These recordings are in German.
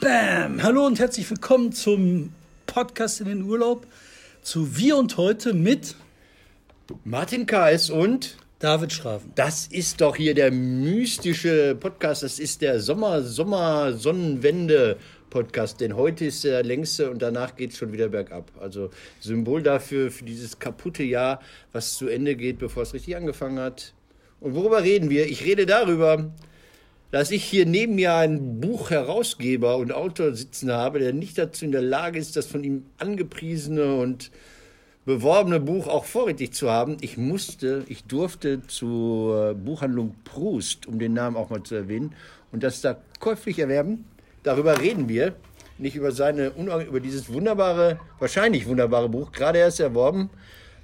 Bam! Hallo und herzlich willkommen zum Podcast in den Urlaub zu Wir und heute mit Martin Kais und David Schraven. Das ist doch hier der mystische Podcast. Das ist der Sommer, Sommer, Sonnenwende Podcast. Denn heute ist der längste und danach geht es schon wieder bergab. Also Symbol dafür, für dieses kaputte Jahr, was zu Ende geht, bevor es richtig angefangen hat. Und worüber reden wir? Ich rede darüber, dass ich hier neben mir einen Buchherausgeber und Autor sitzen habe, der nicht dazu in der Lage ist, das von ihm angepriesene und beworbene Buch auch vorrätig zu haben. Ich musste, ich durfte zur Buchhandlung Proust, um den Namen auch mal zu erwähnen, und das da käuflich erwerben. Darüber reden wir, nicht über seine, über dieses wunderbare, wahrscheinlich wunderbare Buch, gerade erst erworben.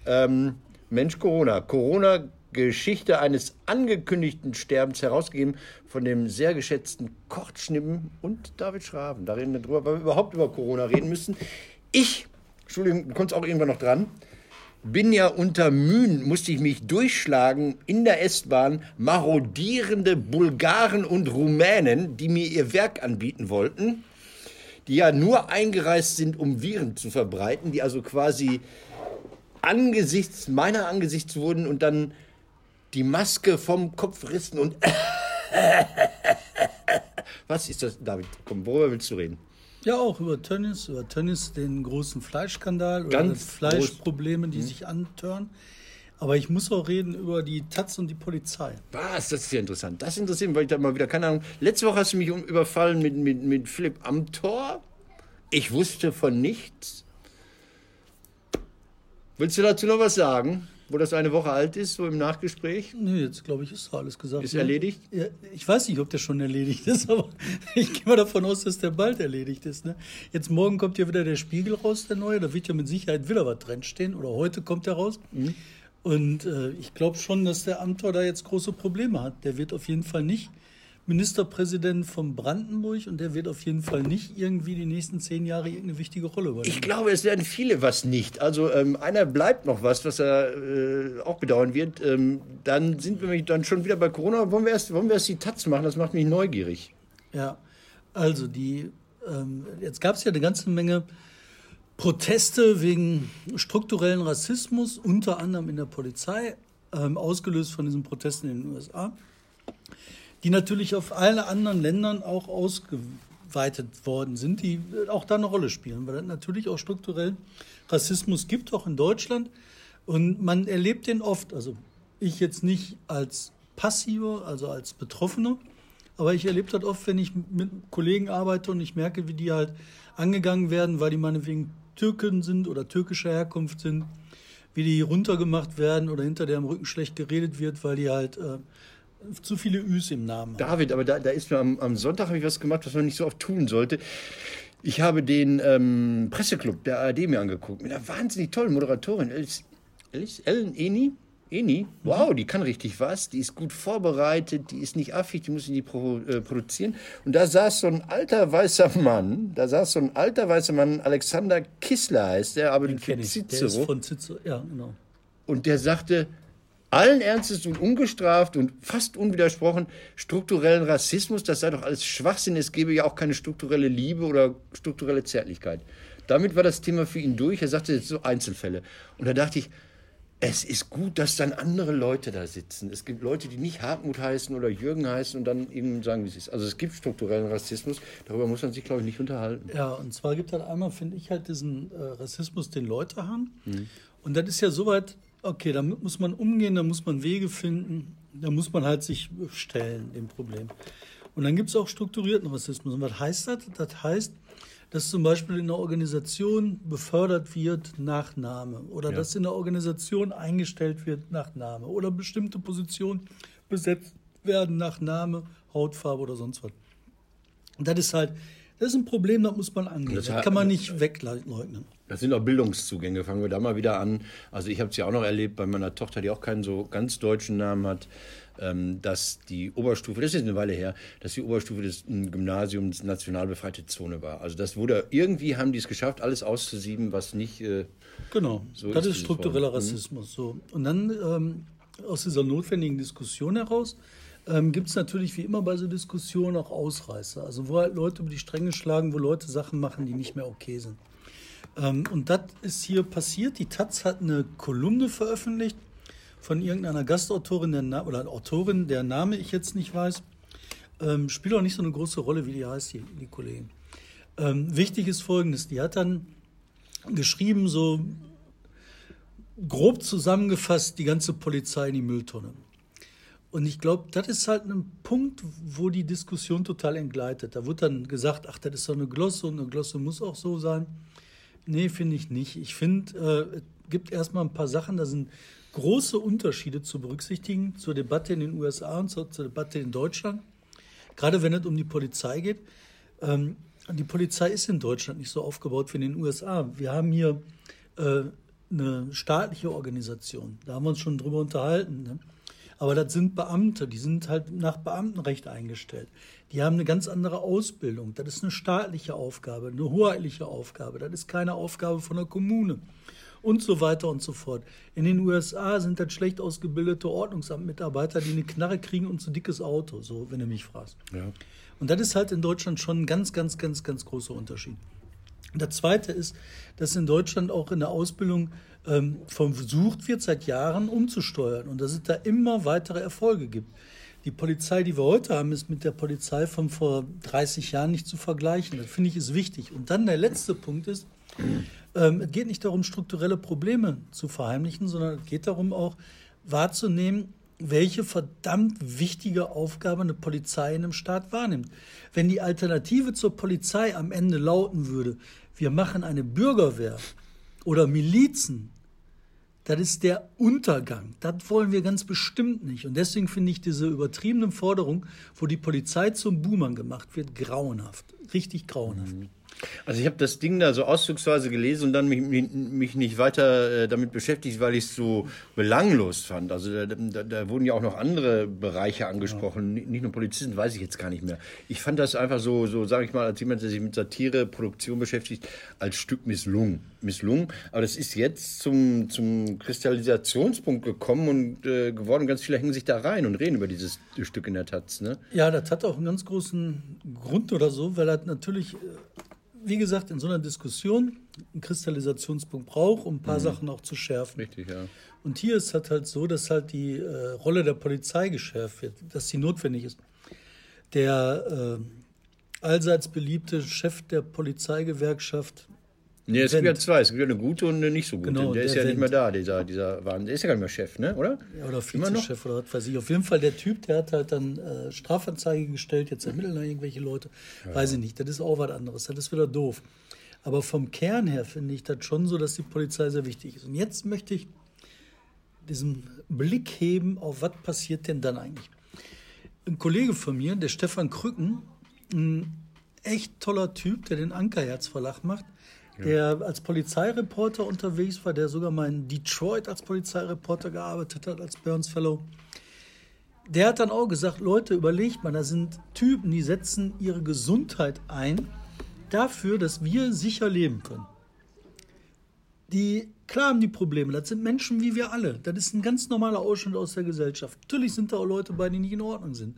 Ähm, Mensch Corona. Corona Geschichte eines angekündigten Sterbens herausgegeben von dem sehr geschätzten Kurt und David Schraven. Da reden wir drüber, weil wir überhaupt über Corona reden müssen. Ich, Entschuldigung, du kommst auch irgendwann noch dran, bin ja unter Mühen, musste ich mich durchschlagen in der S-Bahn, marodierende Bulgaren und Rumänen, die mir ihr Werk anbieten wollten, die ja nur eingereist sind, um Viren zu verbreiten, die also quasi angesichts meiner angesichts wurden und dann die Maske vom Kopf rissen und. Was ist das, David? Komm, worüber willst du reden? Ja, auch über Tönnies, über Tönnies, den großen Fleischskandal oder Ganz Fleischprobleme, die groß. sich antören. Aber ich muss auch reden über die Taz und die Polizei. Was? Das ist ja interessant. Das interessiert mich, weil ich da mal wieder, keine Ahnung. Letzte Woche hast du mich überfallen mit, mit, mit Philipp Amthor. Ich wusste von nichts. Willst du dazu noch was sagen? Wo das eine Woche alt ist, so im Nachgespräch? Nee, jetzt glaube ich, ist alles gesagt. Ist ne? erledigt? Ja, ich weiß nicht, ob der schon erledigt ist, aber ich gehe mal davon aus, dass der bald erledigt ist. Ne? Jetzt morgen kommt ja wieder der Spiegel raus, der neue. Da wird ja mit Sicherheit wieder was drinstehen. Oder heute kommt der raus. Mhm. Und äh, ich glaube schon, dass der Amtor da jetzt große Probleme hat. Der wird auf jeden Fall nicht Ministerpräsident von Brandenburg und der wird auf jeden Fall nicht irgendwie die nächsten zehn Jahre irgendeine wichtige Rolle übernehmen. Ich glaube, es werden viele was nicht. Also ähm, einer bleibt noch was, was er äh, auch bedauern wird. Ähm, dann sind wir dann schon wieder bei Corona. Wollen wir erst, wollen wir erst die Taz machen? Das macht mich neugierig. Ja, also die, ähm, jetzt gab es ja eine ganze Menge Proteste wegen strukturellen Rassismus, unter anderem in der Polizei, ähm, ausgelöst von diesen Protesten in den USA die natürlich auf alle anderen Ländern auch ausgeweitet worden sind, die auch da eine Rolle spielen, weil es natürlich auch strukturell Rassismus gibt, auch in Deutschland. Und man erlebt den oft, also ich jetzt nicht als Passiver, also als Betroffener, aber ich erlebe das oft, wenn ich mit Kollegen arbeite und ich merke, wie die halt angegangen werden, weil die meinetwegen Türken sind oder türkischer Herkunft sind, wie die runtergemacht werden oder hinter deren Rücken schlecht geredet wird, weil die halt äh, zu viele Üs im Namen. David, aber da, da ist mir am, am Sonntag habe ich was gemacht, was man nicht so oft tun sollte. Ich habe den ähm, Presseclub der ARD mir angeguckt mit einer wahnsinnig tollen Moderatorin, Ellen Eni. Eni, wow, die kann richtig was, die ist gut vorbereitet, die ist nicht affig, die muss nicht pro, äh, produzieren. Und da saß so ein alter weißer Mann, da saß so ein alter weißer Mann, Alexander Kissler heißt der, aber Den für Cicero. Der ist von Cicero, ja, genau. Und der sagte, allen Ernstes und ungestraft und fast unwidersprochen strukturellen Rassismus, das sei doch alles Schwachsinn, es gebe ja auch keine strukturelle Liebe oder strukturelle Zärtlichkeit. Damit war das Thema für ihn durch. Er sagte jetzt so Einzelfälle. Und da dachte ich, es ist gut, dass dann andere Leute da sitzen. Es gibt Leute, die nicht Hartmut heißen oder Jürgen heißen und dann eben sagen, wie es ist. Also es gibt strukturellen Rassismus, darüber muss man sich, glaube ich, nicht unterhalten. Ja, und zwar gibt es halt einmal, finde ich, halt diesen äh, Rassismus, den Leute haben. Mhm. Und das ist ja soweit Okay, damit muss man umgehen, da muss man Wege finden, da muss man halt sich stellen, dem Problem. Und dann gibt es auch strukturierten Rassismus. Und was heißt das? Das heißt, dass zum Beispiel in der Organisation befördert wird nach Name oder ja. dass in der Organisation eingestellt wird nach Name oder bestimmte Positionen besetzt werden nach Name, Hautfarbe oder sonst was. Und das ist halt, das ist ein Problem, das muss man angehen. Das, das kann man nicht wegleugnen. Das sind auch Bildungszugänge. Fangen wir da mal wieder an. Also ich habe es ja auch noch erlebt bei meiner Tochter, die auch keinen so ganz deutschen Namen hat, ähm, dass die Oberstufe, das ist eine Weile her, dass die Oberstufe des Gymnasiums national befreite Zone war. Also das wurde, irgendwie haben die es geschafft, alles auszusieben, was nicht äh, Genau, so das ist, ist struktureller mhm. Rassismus. So. Und dann ähm, aus dieser notwendigen Diskussion heraus ähm, gibt es natürlich wie immer bei so Diskussionen auch Ausreißer. Also wo halt Leute über die Stränge schlagen, wo Leute Sachen machen, die nicht mehr okay sind. Ähm, und das ist hier passiert. Die Taz hat eine Kolumne veröffentlicht von irgendeiner Gastautorin der oder Autorin, der Name ich jetzt nicht weiß. Ähm, spielt auch nicht so eine große Rolle, wie die heißt, die, die Kollegin. Ähm, wichtig ist folgendes: Die hat dann geschrieben, so grob zusammengefasst, die ganze Polizei in die Mülltonne. Und ich glaube, das ist halt ein Punkt, wo die Diskussion total entgleitet. Da wird dann gesagt, ach, das ist doch eine Glosse und eine Glosse muss auch so sein. Nee, finde ich nicht. Ich finde, äh, es gibt erstmal ein paar Sachen, da sind große Unterschiede zu berücksichtigen zur Debatte in den USA und zur, zur Debatte in Deutschland. Gerade wenn es um die Polizei geht. Ähm, die Polizei ist in Deutschland nicht so aufgebaut wie in den USA. Wir haben hier äh, eine staatliche Organisation. Da haben wir uns schon drüber unterhalten. Ne? Aber das sind Beamte, die sind halt nach Beamtenrecht eingestellt. Die haben eine ganz andere Ausbildung. Das ist eine staatliche Aufgabe, eine hoheitliche Aufgabe. Das ist keine Aufgabe von der Kommune. Und so weiter und so fort. In den USA sind das schlecht ausgebildete Ordnungsamtmitarbeiter, die eine Knarre kriegen und so dickes Auto, so wenn du mich fragst. Ja. Und das ist halt in Deutschland schon ein ganz, ganz, ganz, ganz großer Unterschied. Das Zweite ist, dass in Deutschland auch in der Ausbildung ähm, versucht wird, seit Jahren umzusteuern und dass es da immer weitere Erfolge gibt. Die Polizei, die wir heute haben, ist mit der Polizei von vor 30 Jahren nicht zu vergleichen. Das finde ich ist wichtig. Und dann der letzte Punkt ist, ähm, es geht nicht darum, strukturelle Probleme zu verheimlichen, sondern es geht darum auch wahrzunehmen, welche verdammt wichtige Aufgabe eine Polizei in einem Staat wahrnimmt. Wenn die Alternative zur Polizei am Ende lauten würde, wir machen eine Bürgerwehr oder Milizen, das ist der Untergang. Das wollen wir ganz bestimmt nicht. Und deswegen finde ich diese übertriebene Forderung, wo die Polizei zum Boomern gemacht wird, grauenhaft. Richtig grauenhaft. Mhm. Also ich habe das Ding da so ausdrucksweise gelesen und dann mich, mich nicht weiter äh, damit beschäftigt, weil ich es so belanglos fand. Also da, da, da, wurden ja auch noch andere Bereiche angesprochen, ja. nicht nur Polizisten, weiß ich jetzt gar nicht mehr. Ich fand das einfach so, so sage ich mal, als jemand, der sich mit Satire, Produktion beschäftigt, als Stück misslungen. misslungen. Aber das ist jetzt zum, zum Kristallisationspunkt gekommen und äh, geworden. Ganz viele hängen sich da rein und reden über dieses Stück in der Taz. Ne? Ja, das hat auch einen ganz großen Grund oder so, weil er natürlich äh, wie gesagt, in so einer Diskussion einen Kristallisationspunkt braucht, um ein paar mhm. Sachen auch zu schärfen. Richtig, ja. Und hier ist es halt so, dass halt die äh, Rolle der Polizei geschärft wird, dass sie notwendig ist. Der äh, allseits beliebte Chef der Polizeigewerkschaft Nee, es gibt ja zwei. Es gibt ja eine gute und eine nicht so gute. Genau, der, der ist ja Wendt. nicht mehr da, dieser, dieser Wahnsinn. Der ist ja gar nicht mehr Chef, ne? oder? Ja, oder Vizechef oder was weiß ich. Auf jeden Fall der Typ, der hat halt dann äh, Strafanzeige gestellt, jetzt ermitteln da irgendwelche Leute. Ja. Weiß ich nicht. Das ist auch was anderes. Das ist wieder doof. Aber vom Kern her finde ich das schon so, dass die Polizei sehr wichtig ist. Und jetzt möchte ich diesen Blick heben auf, was passiert denn dann eigentlich? Ein Kollege von mir, der Stefan Krücken, ein echt toller Typ, der den Ankerherz Verlag macht, der als Polizeireporter unterwegs war, der sogar mal in Detroit als Polizeireporter gearbeitet hat, als Burns Fellow. Der hat dann auch gesagt, Leute, überlegt mal, da sind Typen, die setzen ihre Gesundheit ein dafür, dass wir sicher leben können. Die, klar haben die Probleme, das sind Menschen wie wir alle. Das ist ein ganz normaler Ausschnitt aus der Gesellschaft. Natürlich sind da auch Leute bei, die nicht in Ordnung sind.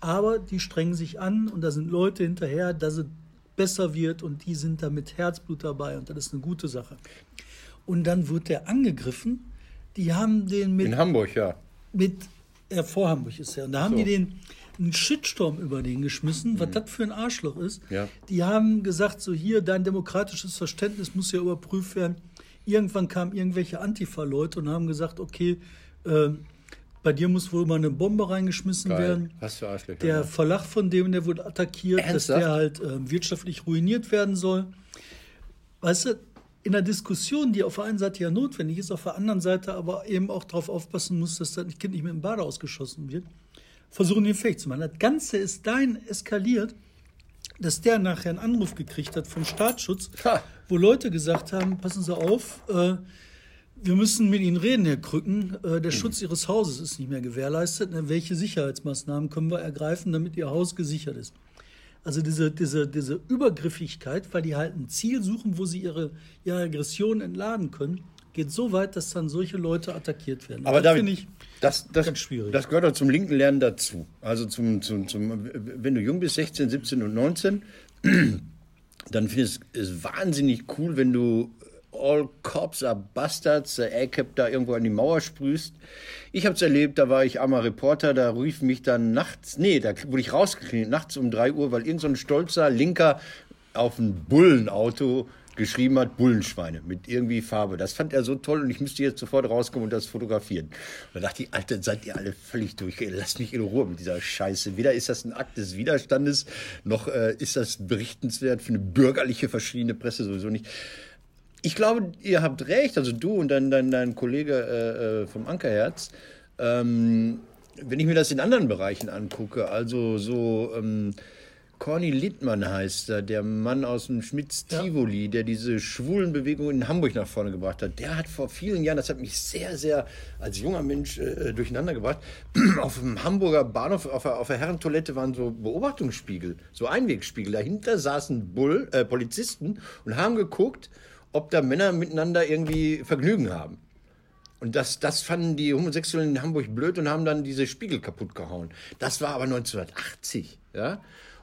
Aber die strengen sich an und da sind Leute hinterher, dass sie besser wird und die sind da mit Herzblut dabei und das ist eine gute Sache. Und dann wird der angegriffen. Die haben den mit. In Hamburg, ja. Mit, ja, vor Hamburg ist er. Und da haben so. die den einen Shitstorm über den geschmissen, was mhm. das für ein Arschloch ist. Ja. Die haben gesagt, so hier, dein demokratisches Verständnis muss ja überprüft werden. Irgendwann kamen irgendwelche Antifa-Leute und haben gesagt, okay, äh, bei dir muss wohl mal eine Bombe reingeschmissen Geil. werden. Was für Arschlöcher. Der ja. Verlag von dem, der wurde attackiert, Ernsthaft? dass der halt äh, wirtschaftlich ruiniert werden soll. Weißt du, in der Diskussion, die auf der einen Seite ja notwendig ist, auf der anderen Seite aber eben auch darauf aufpassen muss, dass das Kind nicht mit dem Bade ausgeschossen wird, versuchen den fähig zu machen. Das Ganze ist dahin eskaliert, dass der nachher einen Anruf gekriegt hat vom Staatsschutz, ha. wo Leute gesagt haben, passen Sie auf, äh, wir müssen mit Ihnen reden, Herr Krücken. Äh, der Schutz Ihres Hauses ist nicht mehr gewährleistet. Ne, welche Sicherheitsmaßnahmen können wir ergreifen, damit Ihr Haus gesichert ist? Also diese, diese, diese Übergriffigkeit, weil die halt ein Ziel suchen, wo sie ihre, ihre Aggression entladen können, geht so weit, dass dann solche Leute attackiert werden. Aber das David, finde ich das, das, ganz schwierig. das gehört auch zum linken Lernen dazu. Also zum, zum, zum, wenn du jung bist, 16, 17 und 19, dann findest du es wahnsinnig cool, wenn du All Cops are Bastards, der A-Cap da irgendwo an die Mauer sprühst. Ich habe es erlebt, da war ich armer Reporter, da rief mich dann nachts, nee, da wurde ich rausgekriegt, nachts um 3 Uhr, weil irgend so ein stolzer Linker auf ein Bullenauto geschrieben hat, Bullenschweine mit irgendwie Farbe. Das fand er so toll und ich müsste jetzt sofort rauskommen und das fotografieren. Da dachte ich, Alter, seid ihr alle völlig durch. Lasst mich in Ruhe mit dieser Scheiße. Weder ist das ein Akt des Widerstandes, noch äh, ist das berichtenswert für eine bürgerliche verschiedene Presse sowieso nicht. Ich glaube, ihr habt recht, also du und dein, dein, dein Kollege äh, äh, vom Ankerherz. Ähm, wenn ich mir das in anderen Bereichen angucke, also so ähm, Corny Littmann heißt er, der Mann aus dem Schmitz Tivoli, der diese schwulen Bewegungen in Hamburg nach vorne gebracht hat. Der hat vor vielen Jahren, das hat mich sehr, sehr als junger Mensch äh, durcheinander gebracht, auf dem Hamburger Bahnhof, auf der, auf der Herrentoilette waren so Beobachtungsspiegel, so Einwegspiegel. Dahinter saßen Bull, äh, Polizisten und haben geguckt, ob da Männer miteinander irgendwie Vergnügen haben. Und das, das fanden die Homosexuellen in Hamburg blöd und haben dann diese Spiegel kaputt gehauen. Das war aber 1980, ja.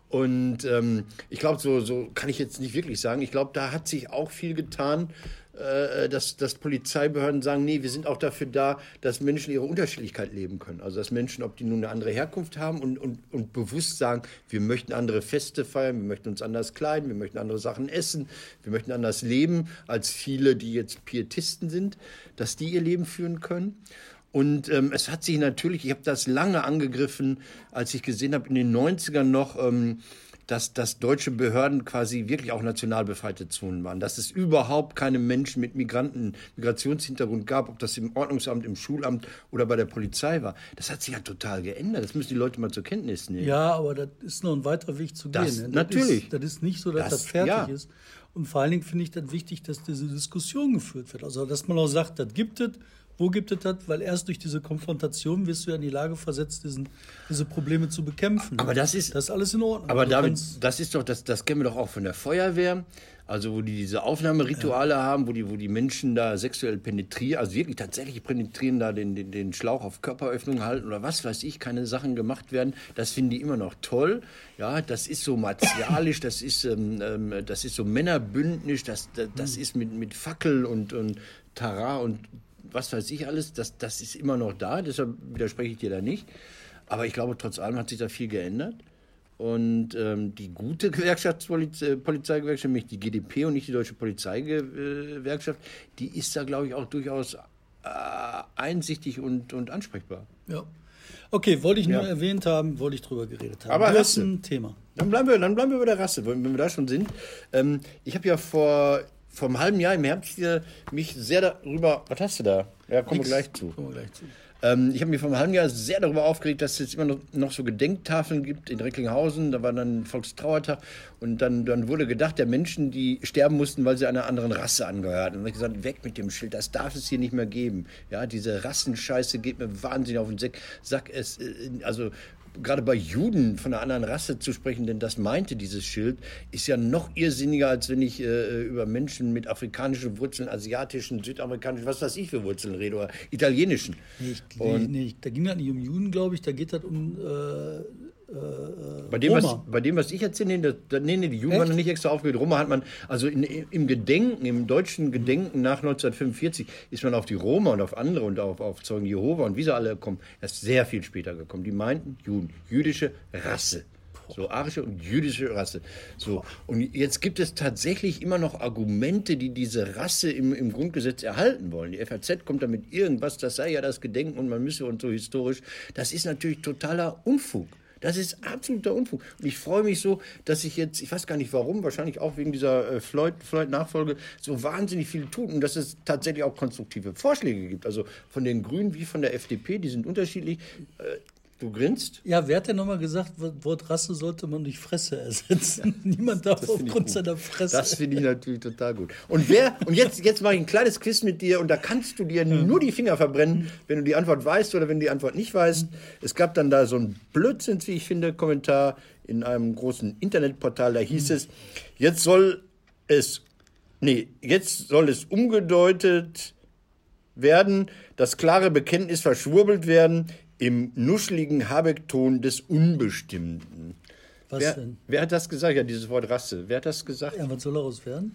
Und ähm, ich glaube, so, so kann ich jetzt nicht wirklich sagen. Ich glaube, da hat sich auch viel getan, äh, dass, dass Polizeibehörden sagen, nee, wir sind auch dafür da, dass Menschen ihre Unterschiedlichkeit leben können. Also dass Menschen, ob die nun eine andere Herkunft haben und, und, und bewusst sagen, wir möchten andere Feste feiern, wir möchten uns anders kleiden, wir möchten andere Sachen essen, wir möchten anders leben als viele, die jetzt Pietisten sind, dass die ihr Leben führen können. Und ähm, es hat sich natürlich, ich habe das lange angegriffen, als ich gesehen habe in den 90ern noch, ähm, dass, dass deutsche Behörden quasi wirklich auch national befreite Zonen waren, dass es überhaupt keine Menschen mit Migranten, Migrationshintergrund gab, ob das im Ordnungsamt, im Schulamt oder bei der Polizei war. Das hat sich ja total geändert. Das müssen die Leute mal zur Kenntnis nehmen. Ja, aber das ist noch ein weiterer Weg zu Das- gehen. ne? natürlich. Ist, das ist nicht so, dass das, Das- fertig ja. ist. Und vor allen Dingen finde ich das wichtig, dass diese Diskussion geführt wird. Also, dass man auch sagt, das gibt es, wo gibt es das? Weil erst durch diese Konfrontation wirst du ja in die Lage versetzt, diesen, diese Probleme zu bekämpfen. Aber das ist- Das ist alles in Ordnung. Aber Du kannst- das ist doch, das, das kennen wir doch auch von der Feuerwehr. Also wo die diese Aufnahmerituale haben, wo die, wo die Menschen da sexuell penetrieren, also wirklich tatsächlich penetrieren, da den, den, den Schlauch auf Körperöffnung halten oder was weiß ich, keine Sachen gemacht werden, das finden die immer noch toll. Ja, das ist so martialisch, das ist, ähm, ähm, das ist so männerbündnisch, das, das, das ist mit, mit Fackel und, und Tara und was weiß ich alles, das, das ist immer noch da, deshalb widerspreche ich dir da nicht. Aber ich glaube, trotz allem hat sich da viel geändert. Und ähm, die gute Gewerkschaftspolizeigewerkschaft, nämlich die GdP und nicht die Deutsche Polizeigewerkschaft, die ist da, glaube ich, auch durchaus äh, einsichtig und, und ansprechbar. ja. Okay, wollte ich nur Ja. erwähnt haben, wollte ich drüber geredet haben. Aber hast Rasse. ein Thema. Dann bleiben wir, dann bleiben wir bei der Rasse, wenn wenn wir da schon sind. Ähm, ich habe ja vor, vor einem halben Jahr im Herbst hier mich sehr darüber. Was hast du da? Ja, kommen wir gleich zu. Kommen wir gleich zu. Ähm, ich habe mich vor einem halben Jahr sehr darüber aufgeregt, dass es jetzt immer noch, noch so Gedenktafeln gibt in Recklinghausen. Da war dann Volkstrauertag und dann, dann wurde gedacht, der Menschen, die sterben mussten, weil sie einer anderen Rasse angehörten. Und dann habe ich gesagt, weg mit dem Schild, das darf es hier nicht mehr geben. Ja, diese Rassenscheiße geht mir wahnsinnig auf den Sack. Sack es, äh, also gerade bei Juden von einer anderen Rasse zu sprechen, denn das meinte dieses Schild, ist ja noch irrsinniger, als wenn ich äh, über Menschen mit afrikanischen Wurzeln, asiatischen, südamerikanischen, was weiß ich für Wurzeln rede, oder italienischen. Nee, ich, Und- nee, da ging das nicht um Juden, glaube ich, da geht das um äh, Bei dem, was, Roma. bei dem, was ich erzähle, nee, da, nee, nee, die Juden Echt? waren noch nicht extra aufgehört. Roma hat man, also in, im Gedenken, im deutschen Gedenken nach 1945 ist man auf die Roma und auf andere und auf, auf Zeugen Jehova und wie sie alle kommen, erst sehr viel später gekommen. Die meinten Juden, jüdische Rasse. So arische und jüdische Rasse. So. Und jetzt gibt es tatsächlich immer noch Argumente, die diese Rasse im, im Grundgesetz erhalten wollen. Die FAZ kommt damit irgendwas, das sei ja das Gedenken und man müsse und so historisch. Das ist natürlich totaler Unfug. Das ist absoluter Unfug. Und ich freue mich so, dass ich jetzt, ich weiß gar nicht warum, wahrscheinlich auch wegen dieser äh, Floyd- Floyd-Nachfolge, so wahnsinnig viel tut und dass es tatsächlich auch konstruktive Vorschläge gibt. Also von den Grünen wie von der FDP, die sind unterschiedlich. Äh, du grinst. Ja, wer hat denn nochmal gesagt, Wort Rasse sollte man durch Fresse ersetzen? Niemand darf aufgrund seiner Fresse. Das finde ich natürlich total gut. Und wer, und jetzt, jetzt mache ich ein kleines Quiz mit dir und da kannst du dir nur die Finger verbrennen, wenn du die Antwort weißt oder wenn du die Antwort nicht weißt. Es gab dann da so ein Blödsinn, wie ich finde, Kommentar in einem großen Internetportal, da hieß es, jetzt soll es, nee, jetzt soll es umgedeutet werden, das klare Bekenntnis verschwurbelt werden im nuscheligen Habeck-Ton des Unbestimmten. Was Wer, denn? wer hat das gesagt? Ja, dieses Wort Rasse. Wer hat das gesagt? Ja, was soll daraus werden?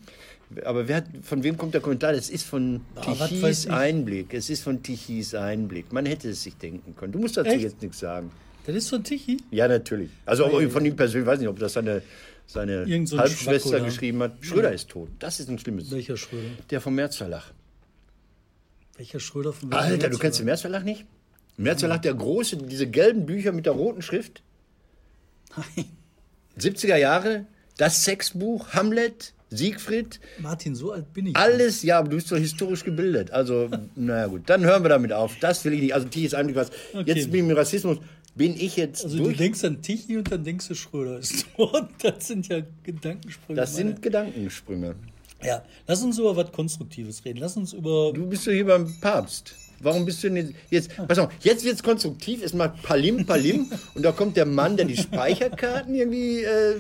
Aber wer hat, von wem kommt der Kommentar? Das ist von Ah, Tichys ich. Einblick. Es ist von Tichys Einblick. Man hätte es sich denken können. Du musst dazu Echt? jetzt nichts sagen. Das ist von Tichy. Ja, natürlich. Also aber von ihm persönlich, weiß nicht, ob das seine, seine so Halbschwester geschrieben hat. Schröder ist tot. Das ist ein schlimmes. Welcher Schröder? Der vom Märzverlag. Welcher Schröder von welchem Alter, du kennst den oder? Märzverlag nicht? Märzverlag, der große, diese gelben Bücher mit der roten Schrift. Nein. 70er Jahre, das Sexbuch, Hamlet, Siegfried, Martin, so alt bin ich. alles, ja, aber du bist so historisch gebildet. Also, naja gut, dann hören wir damit auf. Das will ich nicht. Also, Tichys Einblick was. Okay. Jetzt mit dem Rassismus bin ich jetzt Also du durch. denkst an Tichy und dann denkst du Schröder ist tot. Das sind ja Gedankensprünge. Das meine. sind Gedankensprünge. Ja, lass uns über was Konstruktives reden. Lass uns über. Du bist doch hier beim Papst. Warum bist du denn jetzt, jetzt pass auf, jetzt wird es konstruktiv, es macht Palim, Palim und da kommt der Mann, der die Speicherkarten irgendwie, äh,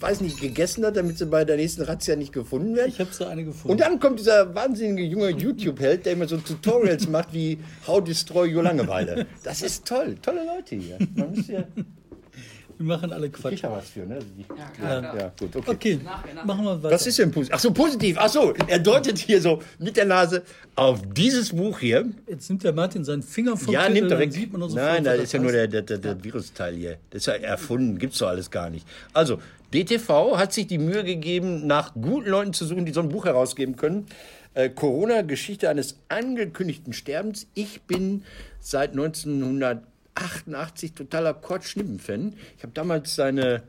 weiß nicht, gegessen hat, damit sie bei der nächsten Razzia nicht gefunden werden. Ich habe so eine gefunden. Und dann kommt dieser wahnsinnige junge YouTube-Held, der immer so Tutorials macht wie How Destroy Your Langeweile. Das ist toll, tolle Leute hier. Man muss ja, Wir machen alle Quatsch. ich da was für, ne? Ja, klar, klar. Ja, gut, okay. Okay, Nachher, nachher. machen wir weiter. Was ist denn positiv? Ach so, positiv. Ach so, er deutet hier so mit der Nase auf dieses Buch hier. Jetzt nimmt der Martin seinen Finger vom Ja, Titel, nimmt er dann weg. sieht man sofort, Nein, was das ist ja nur der, der, der, der Virusteil hier. Das ist ja erfunden, gibt's doch alles gar nicht. Also, DTV hat sich die Mühe gegeben, nach guten Leuten zu suchen, die so ein Buch herausgeben können. Äh, Corona-Geschichte eines angekündigten Sterbens. Ich bin seit 1988 totaler Kurt Schnippen-Fan. Ich habe damals seine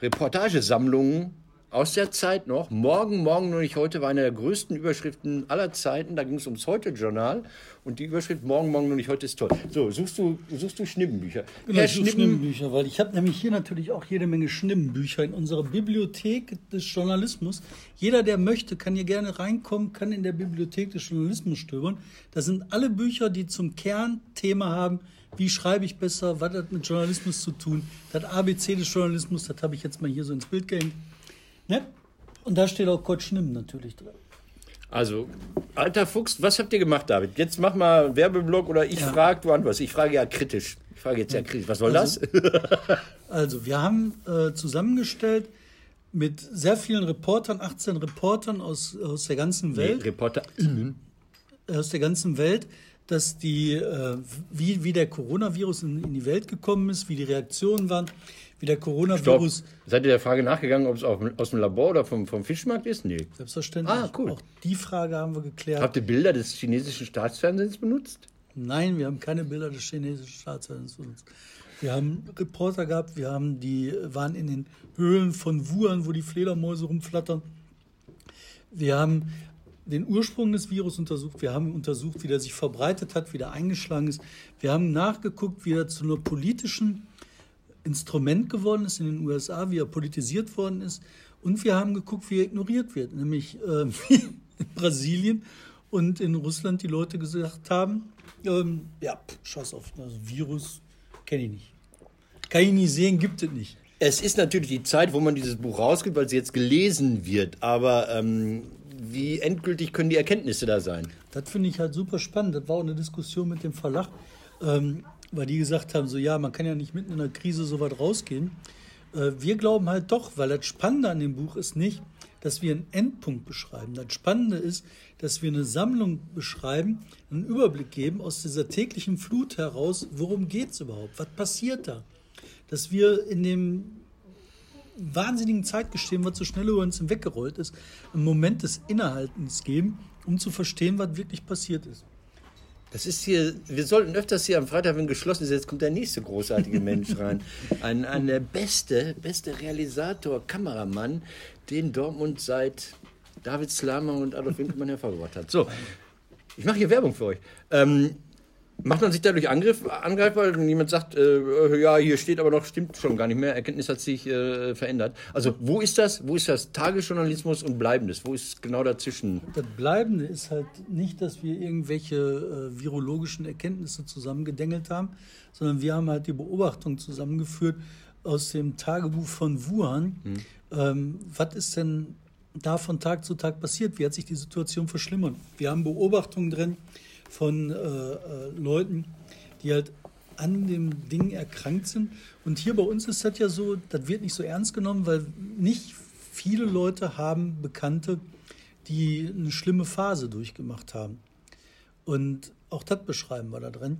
Reportagesammlungen aus der Zeit noch. Morgen, morgen nur nicht heute war eine der größten Überschriften aller Zeiten. Da ging es ums Heute-Journal. Und die Überschrift Morgen, morgen nur nicht heute ist toll. So, suchst du, suchst du Schnippenbücher. Genau, ich suche Schnimmenbücher, weil ich habe nämlich hier natürlich auch jede Menge Schnimmenbücher in unserer Bibliothek des Journalismus. Jeder, der möchte, kann hier gerne reinkommen, kann in der Bibliothek des Journalismus stöbern. Da sind alle Bücher, die zum Kernthema haben, wie schreibe ich besser, was hat mit Journalismus zu tun. Das ABC des Journalismus, das habe ich jetzt mal hier so ins Bild gehängt. Ne? Und da steht auch Kurt Schnimm natürlich drin. Also, alter Fuchs, was habt ihr gemacht, David? Jetzt mach mal Werbeblock oder ich Ja. frage, du antwortest. Ich frage ja kritisch. Ich frage jetzt ja kritisch. Was soll Also- das? Also, wir haben äh, zusammengestellt mit sehr vielen Reportern, 18 Reportern aus, aus der ganzen Nee, Welt, ReporterInnen. aus der ganzen Welt, dass die, äh, wie, wie der Coronavirus in, in die Welt gekommen ist, wie die Reaktionen waren, wie der Stopp. Coronavirus Seid ihr der Frage nachgegangen, ob es aus dem Labor oder vom, vom Fischmarkt ist? Nee. selbstverständlich. Ah, cool. Auch die Frage haben wir geklärt. Habt ihr Bilder des chinesischen Staatsfernsehens benutzt? Nein, wir haben keine Bilder des chinesischen Staatsfernsehens uns. Wir haben Reporter gehabt, wir haben die, waren in den Höhlen von Wuhan, wo die Fledermäuse rumflattern. Wir haben den Ursprung des Virus untersucht, wir haben untersucht, wie der sich verbreitet hat, wie der eingeschlagen ist. Wir haben nachgeguckt, wie er zu einer politischen Instrument geworden ist in den USA, wie er politisiert worden ist. Und wir haben geguckt, wie er ignoriert wird, nämlich äh, in Brasilien und in Russland die Leute gesagt haben, ähm, ja, scheiß auf, also Virus kenne ich nicht. Kann ich nicht sehen, gibt es nicht. Es ist natürlich die Zeit, wo man dieses Buch rausgibt, weil es jetzt gelesen wird. Aber ähm, wie endgültig können die Erkenntnisse da sein? Das finde ich halt super spannend. Das war auch eine Diskussion mit dem Verlag, ähm, weil die gesagt haben, so ja, man kann ja nicht mitten in einer Krise so weit rausgehen. Äh, wir glauben halt doch, weil das Spannende an dem Buch ist nicht, dass wir einen Endpunkt beschreiben. Das Spannende ist, dass wir eine Sammlung beschreiben, einen Überblick geben aus dieser täglichen Flut heraus, worum geht es überhaupt, was passiert da. Dass wir in dem wahnsinnigen Zeitgeschehen, was so schnell über uns hinweggerollt ist, einen Moment des Innehaltens geben, um zu verstehen, was wirklich passiert ist. Das ist hier, wir sollten öfters hier am Freitag, wenn geschlossen ist, jetzt kommt der nächste großartige Mensch rein. Ein, ein der beste, beste Realisator, Kameramann, den Dortmund seit David Slamer und Adolf Winkelmann hervorgebracht hat. So, ich mache hier Werbung für euch. Ähm, macht man sich dadurch Angriff, angreifbar, wenn jemand sagt, äh, ja, hier steht aber noch, stimmt schon gar nicht mehr, Erkenntnis hat sich äh, verändert. Also, wo ist das? Wo ist das Tagesjournalismus und Bleibendes? Wo ist genau dazwischen? Das Bleibende ist halt nicht, dass wir irgendwelche äh, virologischen Erkenntnisse zusammengedengelt haben, sondern wir haben halt die Beobachtung zusammengeführt aus dem Tagebuch von Wuhan. Ähm, was ist denn da von Tag zu Tag passiert? Wie hat sich die Situation verschlimmert? Wir haben Beobachtungen drin, von äh, äh, Leuten, die halt an dem Ding erkrankt sind. Und hier bei uns ist das ja so, das wird nicht so ernst genommen, weil nicht viele Leute haben Bekannte, die eine schlimme Phase durchgemacht haben. Und auch das beschreiben wir da drin.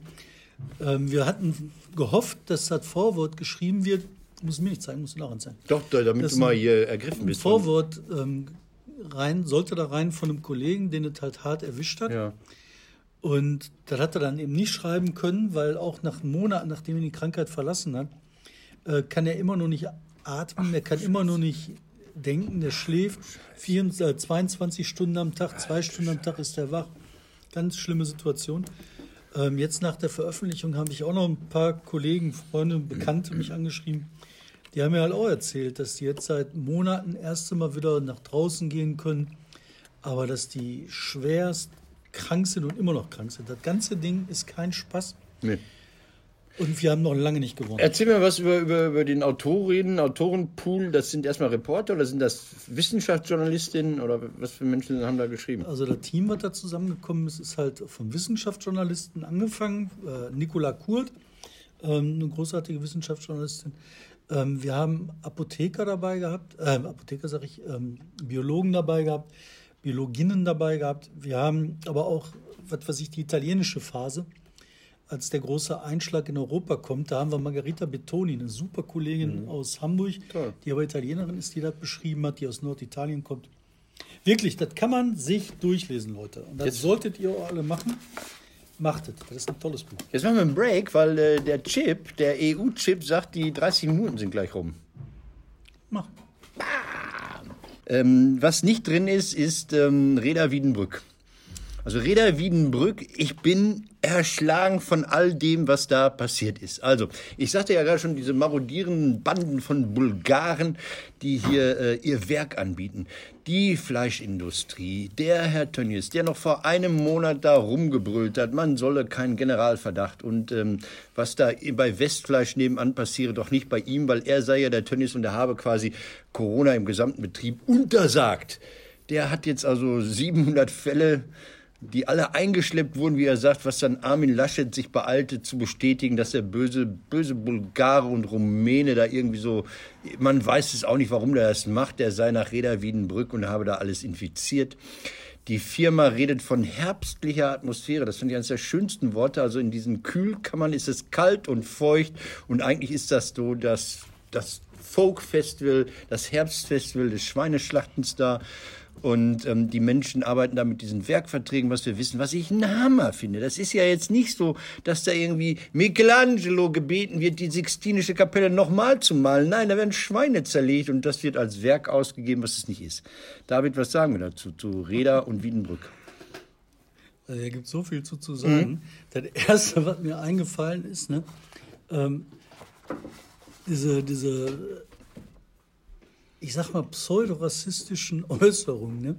Ähm, wir hatten gehofft, dass das Vorwort geschrieben wird. Muss mir nicht zeigen, muss daran zeigen. Doch, damit Das du mal hier ergriffen bist. Vorwort ähm, rein, sollte da rein von einem Kollegen, den es halt hart erwischt hat. Ja. Und das hat er dann eben nicht schreiben können, weil auch nach Monaten, nachdem er die Krankheit verlassen hat, äh, kann er immer noch nicht atmen, er kann immer noch nicht denken, der schläft 24, äh, 22 Stunden am Tag, zwei Stunden am Tag ist er wach. Ganz schlimme Situation. Ähm, jetzt nach der Veröffentlichung habe ich auch noch ein paar Kollegen, Freunde, Bekannte mich angeschrieben. Die haben mir halt auch erzählt, dass die jetzt seit Monaten erst einmal wieder nach draußen gehen können, aber dass die schwerst krank sind und immer noch krank sind. Das ganze Ding ist kein Spaß Nee. und wir haben noch lange nicht gewonnen. Erzähl mir was über, über, über den Autorinnen, Autorenpool. Das sind erstmal Reporter oder sind das Wissenschaftsjournalistinnen oder was für Menschen haben da geschrieben? Also das Team, was da zusammengekommen ist, ist halt von Wissenschaftsjournalisten angefangen. Äh, Nicola Kurt, ähm, eine großartige Wissenschaftsjournalistin. Ähm, wir haben Apotheker dabei gehabt, äh, Apotheker sage ich, ähm, Biologen dabei gehabt, Biologinnen dabei gehabt. Wir haben aber auch, was weiß ich, die italienische Phase. Als der große Einschlag in Europa kommt, da haben wir Margarita Bettoni, eine super Kollegin aus Hamburg, Toll. die aber Italienerin ist, die das beschrieben hat, die aus Norditalien kommt. Wirklich, das kann man sich durchlesen, Leute. Und das Jetzt- solltet ihr auch alle machen. Macht es. Das ist ein tolles Buch. Jetzt machen wir einen Break, weil äh, der Chip, der EU-Chip, sagt, die 30 Minuten sind gleich rum. Mach. Ähm, was nicht drin ist, ist ähm, Reda Wiedenbrück. Also Reda Wiedenbrück, ich bin erschlagen von all dem, was da passiert ist. Also, ich sagte ja gerade schon, diese marodierenden Banden von Bulgaren, die hier äh, ihr Werk anbieten. Die Fleischindustrie, der Herr Tönnies, der noch vor einem Monat da rumgebrüllt hat, man solle keinen Generalverdacht und ähm, was da bei Westfleisch nebenan passiere, doch nicht bei ihm, weil er sei ja der Tönnies und er habe quasi Corona im gesamten Betrieb untersagt. Der hat jetzt also 700 Fälle, die alle eingeschleppt wurden, wie er sagt, was dann Armin Laschet sich beeilte zu bestätigen, dass der böse, böse Bulgare und Rumäne da irgendwie so, man weiß es auch nicht, warum der das macht, der sei nach Reda Wiedenbrück und habe da alles infiziert. Die Firma redet von herbstlicher Atmosphäre. Das finde ich eines der schönsten Worte. Also in diesen Kühlkammern ist es kalt und feucht. Und eigentlich ist das so das, das Folk-Festival, das Herbstfestival des Schweineschlachtens da. Und ähm, die Menschen arbeiten da mit diesen Werkverträgen, was wir wissen, was ich ein Hammer finde. Das ist ja jetzt nicht so, dass da irgendwie Michelangelo gebeten wird, die Sixtinische Kapelle nochmal zu malen. Nein, da werden Schweine zerlegt und das wird als Werk ausgegeben, was es nicht ist. David, was sagen wir dazu, zu Reda und Wiedenbrück? Also, da gibt es so viel zu, zu sagen. Das Erste, was mir eingefallen ist, ne, ähm, diese, diese, ich sag mal, pseudorassistischen Äußerungen, ne,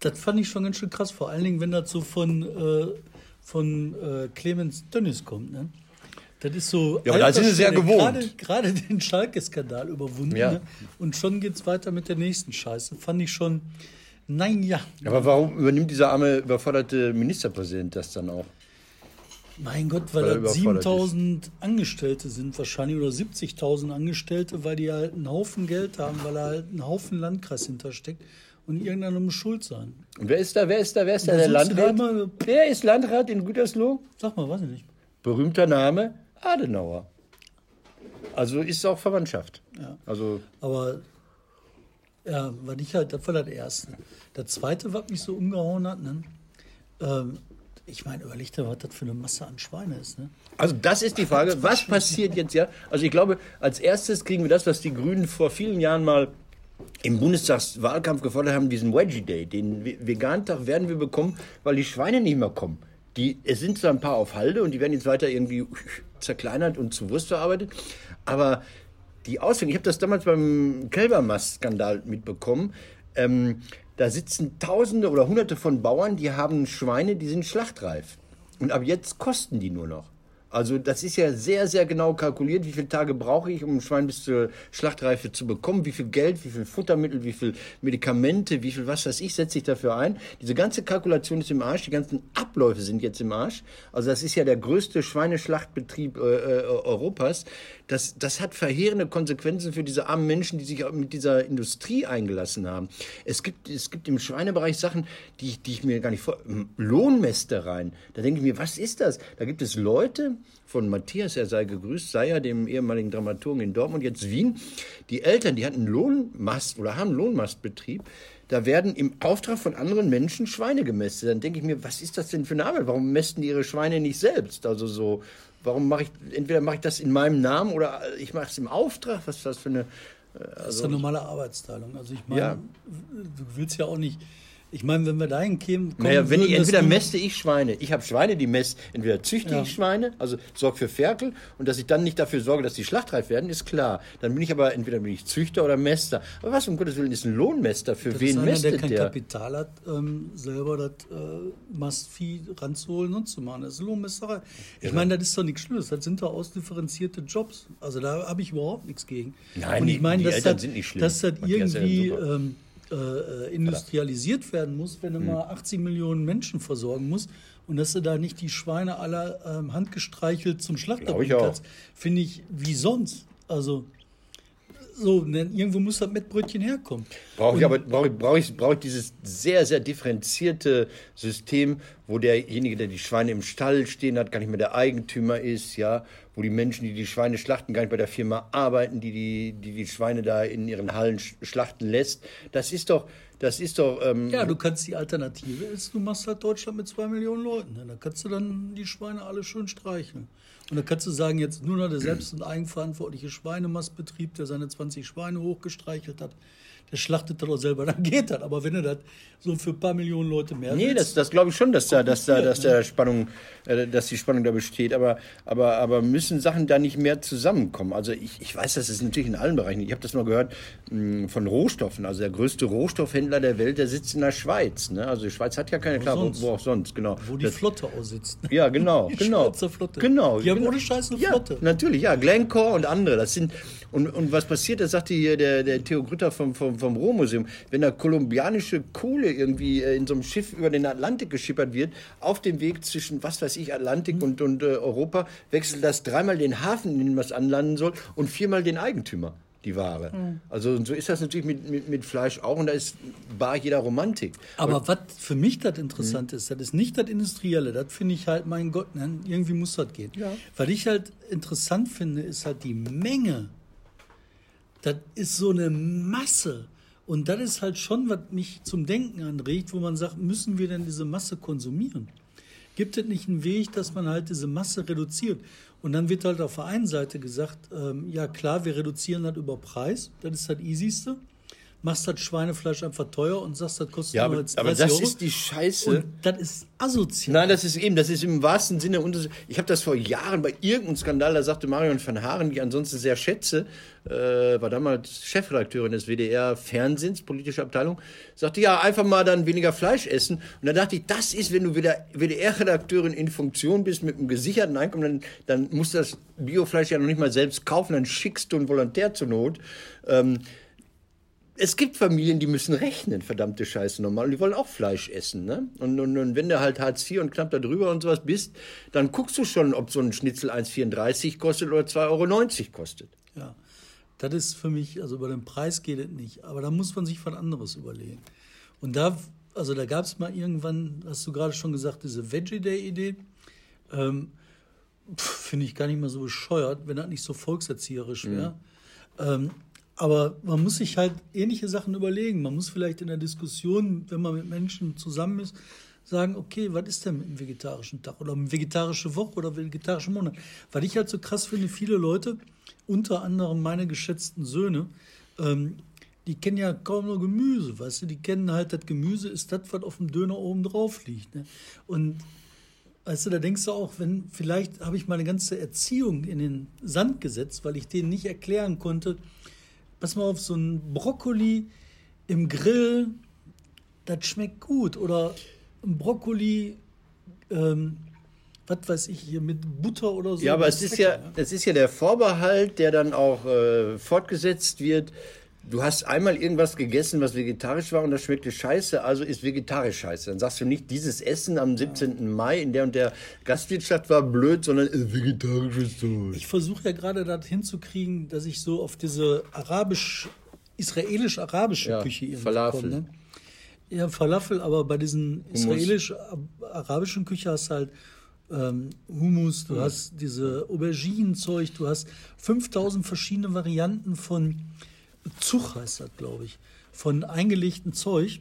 das fand ich schon ganz schön krass. Vor allen Dingen, wenn das so von, äh, von äh, Clemens Tönnies kommt. Ne? Das ist so. Ja, aber da sind sie sehr gewohnt. Gerade, gerade den Schalke-Skandal überwunden. Ja. Ne? Und schon geht's weiter mit der nächsten Scheiße. Fand ich schon. Nein, ja. Aber warum übernimmt dieser arme, überforderte Ministerpräsident das dann auch? Mein Gott, weil, da überfordert 7000 Angestellte sind wahrscheinlich oder 70.000 Angestellte, weil die halt einen Haufen Geld haben, weil da halt ein Haufen Landkreis hintersteckt und irgendeiner muss schuld sein. Und wer ist da, wer ist da, wer ist da Da der Landrat? immer- Wer ist Landrat in Gütersloh? Sag mal, weiß ich nicht. Berühmter Name Adenauer. Also ist auch Verwandtschaft. Ja. Also Aber ja, war ich halt, das war das Erste. Das Zweite, was mich so umgehauen hat, ne? ähm, ich meine, überleg dir, was das für eine Masse an Schweine ist. Ne? Also das ist die Frage, was passiert jetzt ja? Also ich glaube, als erstes kriegen wir das, was die Grünen vor vielen Jahren mal im Bundestagswahlkampf gefordert haben, diesen Veggie Day. Den Ve- Vegan-Tag werden wir bekommen, weil die Schweine nicht mehr kommen. Die, es sind zwar ein paar auf Halde und die werden jetzt weiter irgendwie zerkleinert und zu Wurst verarbeitet, aber die Auswirkungen, ich habe das damals beim Kälbermast-Skandal mitbekommen, ähm, da sitzen Tausende oder Hunderte von Bauern, die haben Schweine, die sind schlachtreif. Und ab jetzt kosten die nur noch. Also das ist ja sehr, sehr genau kalkuliert, wie viele Tage brauche ich, um ein Schwein bis zur Schlachtreife zu bekommen, wie viel Geld, wie viel Futtermittel, wie viel Medikamente, wie viel was weiß ich, setze ich dafür ein. Diese ganze Kalkulation ist im Arsch, die ganzen Abläufe sind jetzt im Arsch. Also das ist ja der größte Schweineschlachtbetrieb äh, äh, Europas. Das, das hat verheerende Konsequenzen für diese armen Menschen, die sich mit dieser Industrie eingelassen haben. Es gibt, es gibt im Schweinebereich Sachen, die, die ich mir gar nicht vor... Lohnmästereien. Da denke ich mir, was ist das? Da gibt es Leute, von Matthias, er sei gegrüßt, sei er dem ehemaligen Dramaturgen in Dortmund, jetzt Wien. Die Eltern, die hatten Lohnmast oder haben Lohnmastbetrieb. Da werden im Auftrag von anderen Menschen Schweine gemästet. Dann denke ich mir, was ist das denn für eine Arbeit? Warum mästen die ihre Schweine nicht selbst? Also so, warum mache ich, entweder mache ich das in meinem Namen oder ich mache es im Auftrag? Was ist das für eine. Also, das ist eine normale Arbeitsteilung. Also ich meine, ja. du willst ja auch nicht ich meine, wenn wir dahin kämen. Naja, wenn ich, entweder mäste ich Schweine. Ich habe Schweine, die mäst, entweder züchte ja. ich Schweine, also sorge für Ferkel und dass ich dann nicht dafür sorge, dass die schlachtreif werden, ist klar. Dann bin ich aber entweder bin ich Züchter oder Mäster. Aber was um Gottes Willen ist ein Lohnmäster? Für das wen ist einer, mästet der? kein der? Kapital hat, ähm, selber das äh, Mastvieh ranzuholen und zu machen. Das ist Lohnmästerei. Ich ja. meine, das ist doch nichts Schlimmes. Das sind doch ausdifferenzierte Jobs. Also da habe ich überhaupt nichts gegen. Nein, und ich meine, dass das, sind nicht schlimm. dass das irgendwie. Äh, äh, industrialisiert werden muss, wenn du hm. mal 80 Millionen Menschen versorgen musst und dass du da nicht die Schweine aller ähm, handgestreichelt zum Schlachter bringst, finde ich wie sonst. Also so, denn irgendwo muss das Mettbrötchen herkommen. Brauche ich aber brauche brauch ich, brauch ich dieses sehr, sehr differenzierte System, wo derjenige, der die Schweine im Stall stehen hat, gar nicht mehr der Eigentümer ist, ja, wo die Menschen, die die Schweine schlachten, gar nicht bei der Firma arbeiten, die die, die, die Schweine da in ihren Hallen schlachten lässt. Das ist doch, das ist doch. Ähm ja, du kannst die Alternative ist, du machst halt Deutschland mit zwei Millionen Leuten. Da kannst du dann die Schweine alle schön streicheln. Und da kannst du sagen, jetzt nur noch der selbst- und eigenverantwortliche Schweinemastbetrieb, der seine 20 Schweine hochgestreichelt hat, der schlachtet das doch selber, dann geht das. Aber wenn er das so für ein paar Millionen Leute mehr Nee, das, das glaube ich schon, dass da, dass da, dass da Spannung, äh, dass die Spannung da besteht. Aber, aber, aber müssen Sachen da nicht mehr zusammenkommen? Also ich, ich weiß, das ist natürlich in allen Bereichen. Ich habe das mal gehört mh, hm, von Rohstoffen. Also der größte Rohstoffhändler der Welt, der sitzt in der Schweiz. Ne? Also die Schweiz hat ja keine, wo klar, wo, wo, auch sonst, genau. Wo die das, Flotte aussitzt. Ja, genau, die genau. Schweizer Flotte. Genau. Die haben genau. ohne Scheiß eine ja, Flotte. Natürlich, ja. Glencore und andere. Das sind, und, und was passiert, das sagte hier der, der Theo Grütter vom, vom, vom Rohmuseum, wenn da kolumbianische Kohle irgendwie äh, in so einem Schiff über den Atlantik geschippert wird, auf dem Weg zwischen, was weiß ich, Atlantik mhm. und, und äh, Europa, wechselt das dreimal den Hafen, in dem was anlanden soll, und viermal den Eigentümer die Ware. Mhm. Also und so ist das natürlich mit, mit, mit Fleisch auch und da ist bar jeder Romantik. Aber was für mich das interessant mhm. ist, das ist nicht das Industrielle, das finde ich halt, mein Gott, ne, irgendwie muss das gehen. Ja. Was ich halt interessant finde, ist halt die Menge das ist so eine Masse. Und das ist halt schon, was mich zum Denken anregt, wo man sagt, müssen wir denn diese Masse konsumieren? Gibt es nicht einen Weg, dass man halt diese Masse reduziert? Und dann wird halt auf der einen Seite gesagt, ähm, ja klar, wir reduzieren das über Preis, das ist das Easyste machst das Schweinefleisch einfach teuer und sagst, das kostet ja, aber, nur jetzt 30 aber das Euro. ist die Scheiße. Und das ist asozial. Nein, das ist eben, das ist im wahrsten Sinne unter. Ich habe das vor Jahren bei irgendeinem Skandal, da sagte Marion van Haaren, die ich ansonsten sehr schätze, äh, war damals Chefredakteurin des WDR Fernsehens, politische Abteilung, sagte, ja, einfach mal dann weniger Fleisch essen. Und da dachte ich, das ist, wenn du wieder WDR-Redakteurin in Funktion bist mit einem gesicherten Einkommen, dann, dann musst du das Biofleisch ja noch nicht mal selbst kaufen, dann schickst du einen Volontär zur Not. Ähm, es gibt Familien, die müssen rechnen, verdammte Scheiße normal. Und die wollen auch Fleisch essen. Ne? Und, und, und wenn du halt Hartz IV und knapp da drüber und sowas bist, dann guckst du schon, ob so ein Schnitzel 1,34 kostet oder 2,90 Euro kostet. Ja, das ist für mich, also über den Preis geht es nicht. Aber da muss man sich was anderes überlegen. Und da, also da gab es mal irgendwann, hast du gerade schon gesagt, diese Veggie Day-Idee. Ähm, Finde ich gar nicht mal so bescheuert, wenn das nicht so volkserzieherisch wäre. Mhm. Ähm, aber man muss sich halt ähnliche Sachen überlegen. Man muss vielleicht in der Diskussion, wenn man mit Menschen zusammen ist, sagen, okay, was ist denn mit einem vegetarischen Tag oder eine vegetarische Woche oder vegetarischen Monat? Weil ich halt so krass finde, viele Leute, unter anderem meine geschätzten Söhne, ähm, die kennen ja kaum nur Gemüse, weißt du, die kennen halt, das Gemüse ist das, was auf dem Döner oben drauf liegt. Ne? Und weißt du, da denkst du auch, wenn, vielleicht habe ich meine ganze Erziehung in den Sand gesetzt, weil ich denen nicht erklären konnte, pass mal auf, so ein Brokkoli im Grill, das schmeckt gut. Oder ein Brokkoli, ähm, was weiß ich, hier mit Butter oder so. Ja, aber es ist ja, ne? das ist ja der Vorbehalt, der dann auch äh, fortgesetzt wird. Du hast einmal irgendwas gegessen, was vegetarisch war und das schmeckte scheiße, also ist vegetarisch scheiße. Dann sagst du nicht, dieses Essen am 17. Mai in der und der Gastwirtschaft war blöd, sondern äh, vegetarisches Zeug. Ich versuche ja gerade das hinzukriegen, dass ich so auf diese arabisch, israelisch-arabische Ja, Küche irgendwie Falafel. komme. Ne? Ja, Falafel, aber bei diesen israelisch-arabischen Küche hast du halt ähm, Hummus, du hast diese Auberginenzeug, du hast 5000 verschiedene Varianten von Zug heißt das, glaube ich, von eingelegtem Zeug.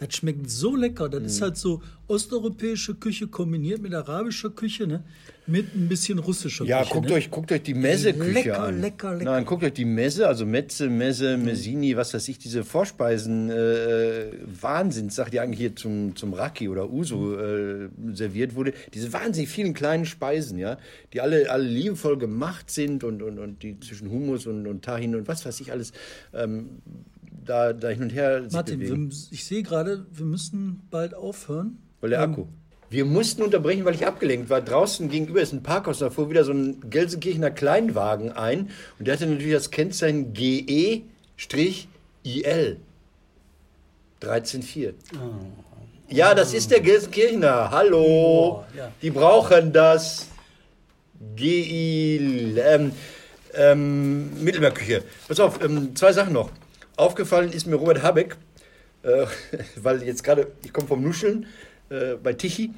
Das schmeckt so lecker. Das Mhm. ist halt so osteuropäische Küche kombiniert mit arabischer Küche, ne? Mit ein bisschen russischer Ja, Küche. guckt ne? euch, guckt euch die Messe-Küche Lecker, an. lecker, lecker. Nein, guckt euch die Messe, also Metze, Messe, Messini, was weiß ich, diese Vorspeisen, äh, Wahnsinnssache, die eigentlich hier zum, zum Raki oder Uso äh, serviert wurde. Diese wahnsinnig vielen kleinen Speisen, ja, die alle, alle liebevoll gemacht sind und, und, und die zwischen Hummus und, und Tahin und was weiß ich alles ähm, da, da hin und her sich Martin, bewegen. wir, ich sehe gerade, wir müssen bald aufhören. Weil der Akku. Wir mussten unterbrechen, weil ich abgelenkt war. Draußen gegenüber ist ein Parkhaus, da fuhr wieder so ein Gelsenkirchener Kleinwagen ein. Und der hatte natürlich das Kennzeichen GE-IL 134. Ja, das ist der Gelsenkirchener. Hallo. Oh, ja. Die brauchen das. GI. Ähm, ähm, Mittelmeerküche. Pass auf, ähm, zwei Sachen noch. Aufgefallen ist mir Robert Habeck, äh, weil jetzt gerade, ich komme vom Nuscheln äh, bei Tichy.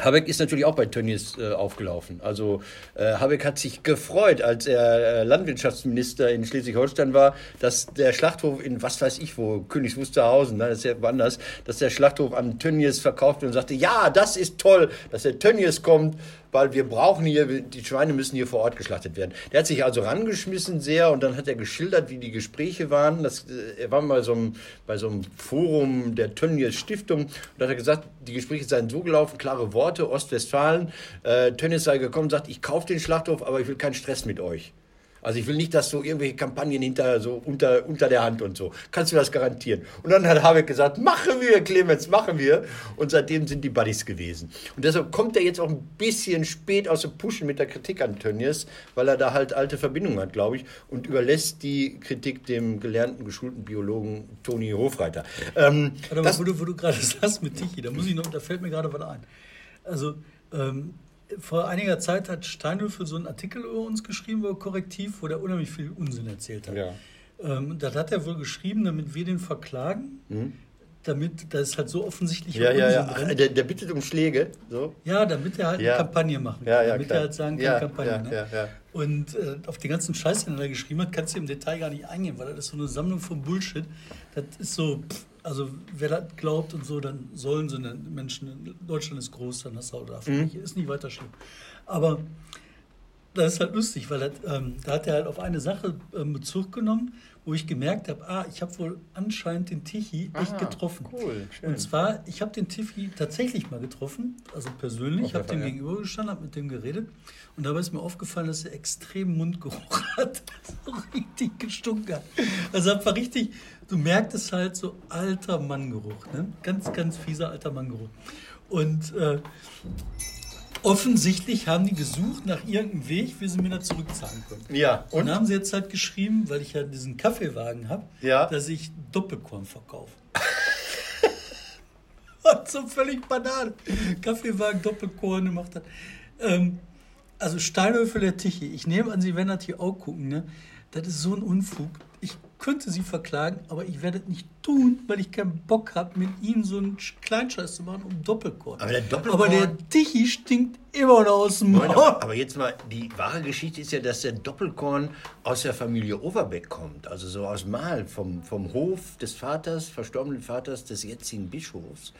Habeck ist natürlich auch bei Tönnies äh, aufgelaufen. Also äh, Habeck hat sich gefreut, als er äh, Landwirtschaftsminister in Schleswig-Holstein war, dass der Schlachthof in was weiß ich wo, Königs Wusterhausen, ne, das ist ja woanders, dass der Schlachthof an Tönnies verkauft wird und sagte, ja, das ist toll, dass der Tönnies kommt, weil wir brauchen hier, die Schweine müssen hier vor Ort geschlachtet werden. Der hat sich also rangeschmissen sehr und dann hat er geschildert, wie die Gespräche waren. Das, äh, er war mal so einem, bei so einem Forum der Tönnies Stiftung und da hat er gesagt, die Gespräche seien so gelaufen, klare Worte, Ostwestfalen. Äh, Tönnies sei gekommen und sagt, ich kaufe den Schlachthof, aber ich will keinen Stress mit euch. Also ich will nicht, dass so irgendwelche Kampagnen hinter so unter, unter der Hand und so. Kannst du das garantieren? Und dann hat Habeck gesagt, machen wir, Clemens, machen wir. Und seitdem sind die Buddies gewesen. Und deshalb kommt er jetzt auch ein bisschen spät aus dem Pushen mit der Kritik an Tönnies, weil er da halt alte Verbindungen hat, glaube ich, und überlässt die Kritik dem gelernten, geschulten Biologen Toni Hofreiter. Ähm, Warte mal, das, wo du, du gerade sagst mit Tichy, da muss ich noch, da fällt mir gerade was ein. Also, ähm, vor einiger Zeit hat Steinhöfel so einen Artikel über uns geschrieben, über Korrektiv, wo der unheimlich viel Unsinn erzählt hat. Ja. Ähm, das hat er wohl geschrieben, damit wir den verklagen. Damit, da ist halt so offensichtlich Mhm. ja, ja, ja. Ach. Der, der bittet um Schläge. So. Ja, damit er halt Ja. eine Kampagne machen kann. Ja, ja, damit klar. er halt sagen kann, Ja, Kampagne. ja, ne? Und äh, auf die ganzen Scheiß, den er da geschrieben hat, kannst du im Detail gar nicht eingehen, weil das ist so eine Sammlung von Bullshit. Das ist so, pff, also wer das glaubt und so, dann sollen sie, ne, Menschen, Deutschland ist groß, dann hast du auch davon. Mhm. nicht. Ist nicht weiter schlimm. Aber das ist halt lustig, weil das, ähm, da hat er halt auf eine Sache ähm, Bezug genommen, wo ich gemerkt habe, ah, ich habe wohl anscheinend den Tichy echt Ah, getroffen. cool, schön. Und zwar, ich habe den Tichy tatsächlich mal getroffen, also persönlich, habe dem ja. gegenüber gestanden, habe mit dem geredet und dabei ist mir aufgefallen, dass er extrem Mundgeruch hat, so richtig gestunken hat. Also einfach richtig, du merkst es halt so alter Manngeruch, ne? ganz, ganz fieser alter Manngeruch. Und äh, offensichtlich haben die gesucht nach irgendeinem Weg, wie sie mir da zurückzahlen können. Ja, Und und? dann haben sie jetzt halt geschrieben, weil ich ja diesen Kaffeewagen habe, Ja. dass ich Doppelkorn verkaufe. Und so völlig Banane. Kaffeewagen, Doppelkorn gemacht hat. Ähm, also Steinhöfel der Tichy. Ich nehme an, Sie werden das hier auch gucken. Ne? Das ist so ein Unfug. Ich könnte Sie verklagen, aber ich werde es nicht tun, weil ich keinen Bock habe, mit Ihnen so einen Kleinscheiß zu machen um Doppelkorn. Aber der Doppelkorn- Aber der Tichy stinkt immer noch aus dem Maul. aber, aber jetzt mal, die wahre Geschichte ist ja, dass der Doppelkorn aus der Familie Overbeck kommt. Also so aus Mal, vom, vom Hof des Vaters, verstorbenen Vaters des jetzigen Bischofs.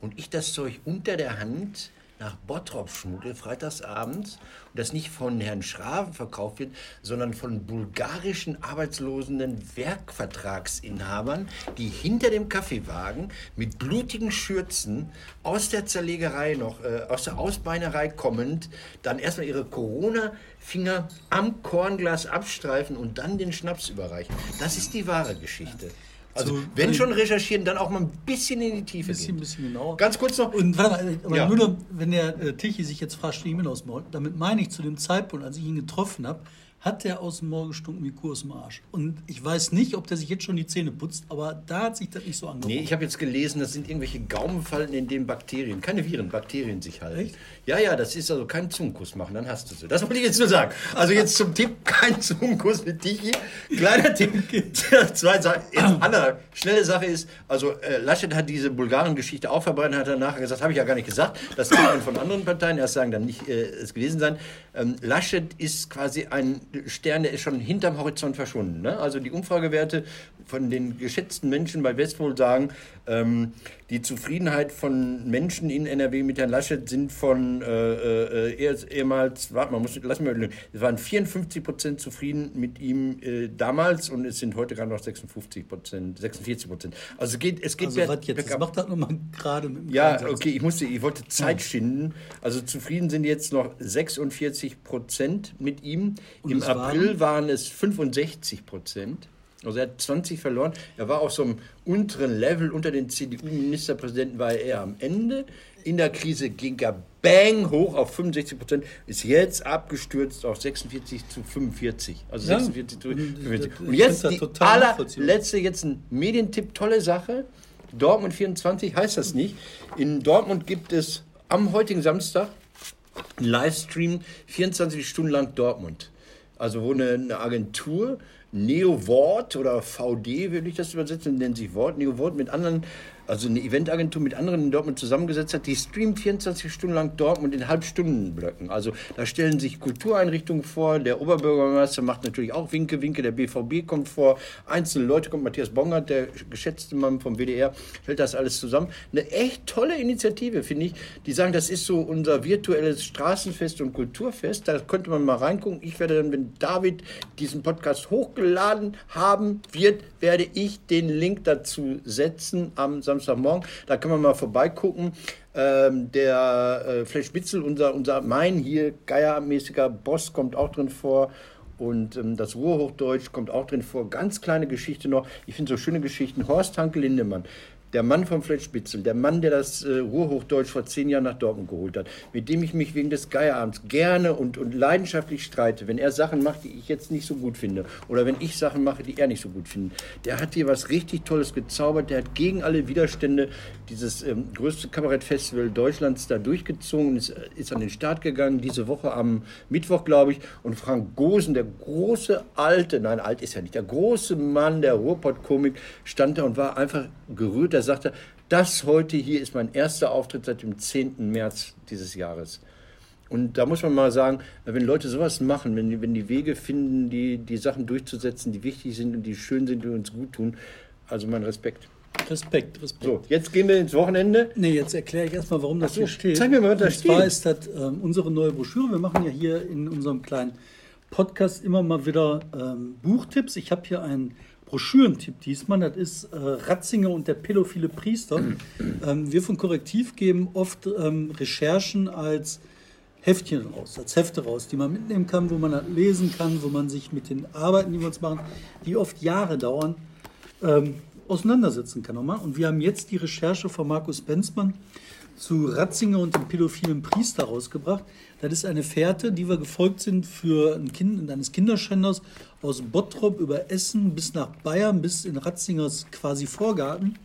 Und ich das Zeug unter der Hand nach Bottrop schmuggle, freitagsabends, und das nicht von Herrn Schraven verkauft wird, sondern von bulgarischen arbeitslosen Werkvertragsinhabern, die hinter dem Kaffeewagen mit blutigen Schürzen aus der Zerlegerei noch, äh, aus der Ausbeinerei kommend, dann erstmal ihre Corona-Finger am Kornglas abstreifen und dann den Schnaps überreichen. Das ist die wahre Geschichte. Also Zu- wenn schon recherchieren, dann auch mal ein bisschen in die Tiefe bisschen, gehen. bisschen genauer. Ganz kurz noch. Und warte mal, Ja. nur noch, wenn der äh, Tichy sich jetzt fragt, stehe ich mir aus dem Maul, damit meine ich zu dem Zeitpunkt, als ich ihn getroffen habe, hat der aus dem Maul gestunken wie Kurs im Arsch. Und ich weiß nicht, ob der sich jetzt schon die Zähne putzt, aber da hat sich das nicht so angefangen. Nee, ich habe jetzt gelesen, das sind irgendwelche Gaumenfalten, in denen Bakterien, keine Viren, Bakterien sich halten. Echt? Ja, ja, das ist also kein Zungenkuss machen, dann hast du sie. Das wollte ich jetzt nur sagen. Also jetzt zum Tipp, kein Zungenkuss mit Tichy. Kleiner Tipp. Zwei Sachen. Jetzt andere schnelle Sache ist, also äh, Laschet hat diese Bulgaren-Geschichte auch verbreitet, hat danach gesagt, habe ich ja gar nicht gesagt. Das kann man von anderen Parteien erst sagen, dann nicht äh, es gewesen sein. Ähm, Laschet ist quasi ein Stern, der ist schon hinterm Horizont verschwunden. Ne? Also die Umfragewerte von den geschätzten Menschen bei Westwohl sagen, ähm, die Zufriedenheit von Menschen in NRW mit Herrn Laschet sind von äh, äh, ehemals, warte mal, muss, lass mal überlegen, es waren 54 Prozent zufrieden mit ihm äh, damals und es sind heute gerade noch 56 Prozent, 46 Prozent. Also es geht, es geht also ber- was jetzt? Das macht das nochmal gerade mit dem Ja, Einsatz. okay, ich musste, ich wollte Zeit schinden. Also zufrieden sind jetzt noch 46 Prozent mit ihm. Und Im es waren? April waren es 65 Prozent. Also er hat 20 verloren. Er war auf so einem unteren Level unter den CDU-Ministerpräsidenten, war er am Ende. In der Krise ging er bang hoch auf 65 Prozent, ist jetzt abgestürzt auf 46 zu 45. Also Ja. 46 zu Und 45. das- Und jetzt die allerletzte, jetzt ein Medientipp, tolle Sache. Dortmund 24 heißt das nicht. In Dortmund gibt es am heutigen Samstag einen Livestream 24 Stunden lang Dortmund. Also wo eine, eine Agentur, Neo Wort oder VD, würde ich das übersetzen, nennt sich Wort, Neo Wort mit anderen, also eine Eventagentur mit anderen in Dortmund zusammengesetzt hat, die streamt 24 Stunden lang Dortmund in Halbstundenblöcken. Also da stellen sich Kultureinrichtungen vor, der Oberbürgermeister macht natürlich auch Winke, Winke, der BVB kommt vor, einzelne Leute kommt, Matthias Bongert, der geschätzte Mann vom WDR, hält das alles zusammen. Eine echt tolle Initiative, finde ich. Die sagen, das ist so unser virtuelles Straßenfest und Kulturfest. Da könnte man mal reingucken. Ich werde dann, wenn David diesen Podcast hochgeladen haben wird, werde ich den Link dazu setzen am Samstagmorgen. Da kann man mal vorbeigucken. Ähm, der äh, Flash Bitzel, unser, unser mein hier Geiermäßiger Boss, kommt auch drin vor. Und ähm, das Ruhrhochdeutsch kommt auch drin vor. Ganz kleine Geschichte noch. Ich finde so schöne Geschichten. Horst Hanke Lindemann. Der Mann vom Fletchspitzel, der Mann, der das äh, Ruhrhochdeutsch vor zehn Jahren nach Dortmund geholt hat, mit dem ich mich wegen des Geierabends gerne und, und leidenschaftlich streite, wenn er Sachen macht, die ich jetzt nicht so gut finde, oder wenn ich Sachen mache, die er nicht so gut findet. Der hat hier was richtig Tolles gezaubert, der hat gegen alle Widerstände dieses ähm, größte Kabarettfestival Deutschlands da durchgezogen, ist, ist an den Start gegangen, diese Woche am Mittwoch, glaube ich, und Frank Gosen, der große alte, nein, alt ist er nicht, der große Mann der Ruhrpott-Komik, stand da und war einfach gerührt. Er sagte, das heute hier ist mein erster Auftritt seit dem 10. März dieses Jahres. Und da muss man mal sagen, wenn Leute sowas machen, wenn die, wenn die Wege finden, die, die Sachen durchzusetzen, die wichtig sind und die schön sind und uns gut tun, also mein Respekt. Respekt, Respekt. So, jetzt gehen wir ins Wochenende. Nee, jetzt erkläre ich erstmal, warum das so, hier steht. zeig mir mal, was da Und zwar steht. ist das ähm, unsere neue Broschüre. Wir machen ja hier in unserem kleinen Podcast immer mal wieder ähm, Buchtipps. Ich habe hier einen Broschürentipp diesmal. Das ist äh, Ratzinger und der pädophile Priester. ähm, wir von Korrektiv geben oft ähm, Recherchen als Heftchen raus, als Hefte raus, die man mitnehmen kann, wo man das lesen kann, wo man sich mit den Arbeiten, die wir uns machen, die oft Jahre dauern, ähm, auseinandersetzen kann nochmal. Und wir haben jetzt die Recherche von Markus Benzmann zu Ratzinger und dem pädophilen Priester rausgebracht. Das ist eine Fährte, die wir gefolgt sind für ein Kind eines Kinderschänders aus Bottrop über Essen bis nach Bayern, bis in Ratzingers quasi Vorgarten.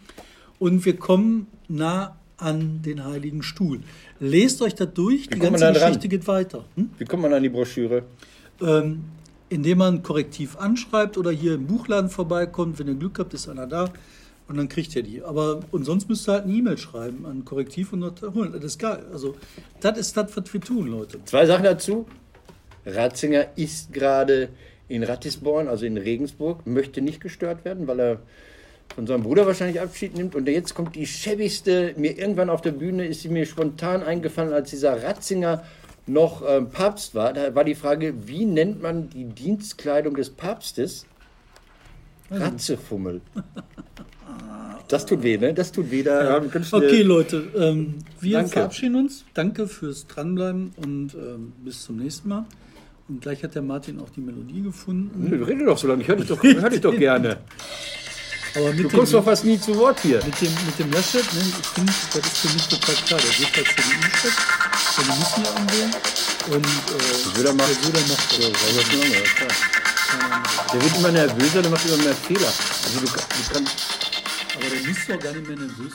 Und wir kommen nah an den Heiligen Stuhl. Lest euch das durch, die kommt man ganze? Geschichte geht weiter. Hm? Wie kommt man an die Broschüre? Ähm, indem man korrektiv anschreibt oder hier im Buchladen vorbeikommt. Wenn ihr Glück habt, ist einer da und dann kriegt ihr die. Aber und sonst müsst ihr halt eine E-Mail schreiben an korrektiv und dort holen. Das ist geil. Also, das ist das, was wir tun, Leute. Zwei Sachen dazu. Ratzinger ist gerade in Ratisborn, also in Regensburg, möchte nicht gestört werden, weil er von seinem Bruder wahrscheinlich Abschied nimmt. Und jetzt kommt die schäbigste, mir irgendwann auf der Bühne ist sie mir spontan eingefallen, als dieser Ratzinger noch ähm, Papst war. Da war die Frage, wie nennt man die Dienstkleidung des Papstes? Ratzefummel. Das tut weh, ne? Das tut weh. Da du- Okay, Leute, ähm, wir Danke. verabschieden uns. Danke fürs Dranbleiben und ähm, bis zum nächsten Mal. Und gleich hat der Martin auch die Melodie gefunden. Rede doch so lange, ich höre dich doch, hör dich doch gerne. Aber mit Du kommst doch fast nie zu Wort hier. mit dem, mit dem Laschet, ne, ich finde, das ist für mich total klar. Der geht als CDU-Chef, der müssen ja anwählen. Und äh, Söder macht- der Söder macht das. lange, ja, klar. Der wird immer nervöser, der macht immer mehr Fehler. Also du, du kannst Aber der müsste doch gar nicht mehr nervös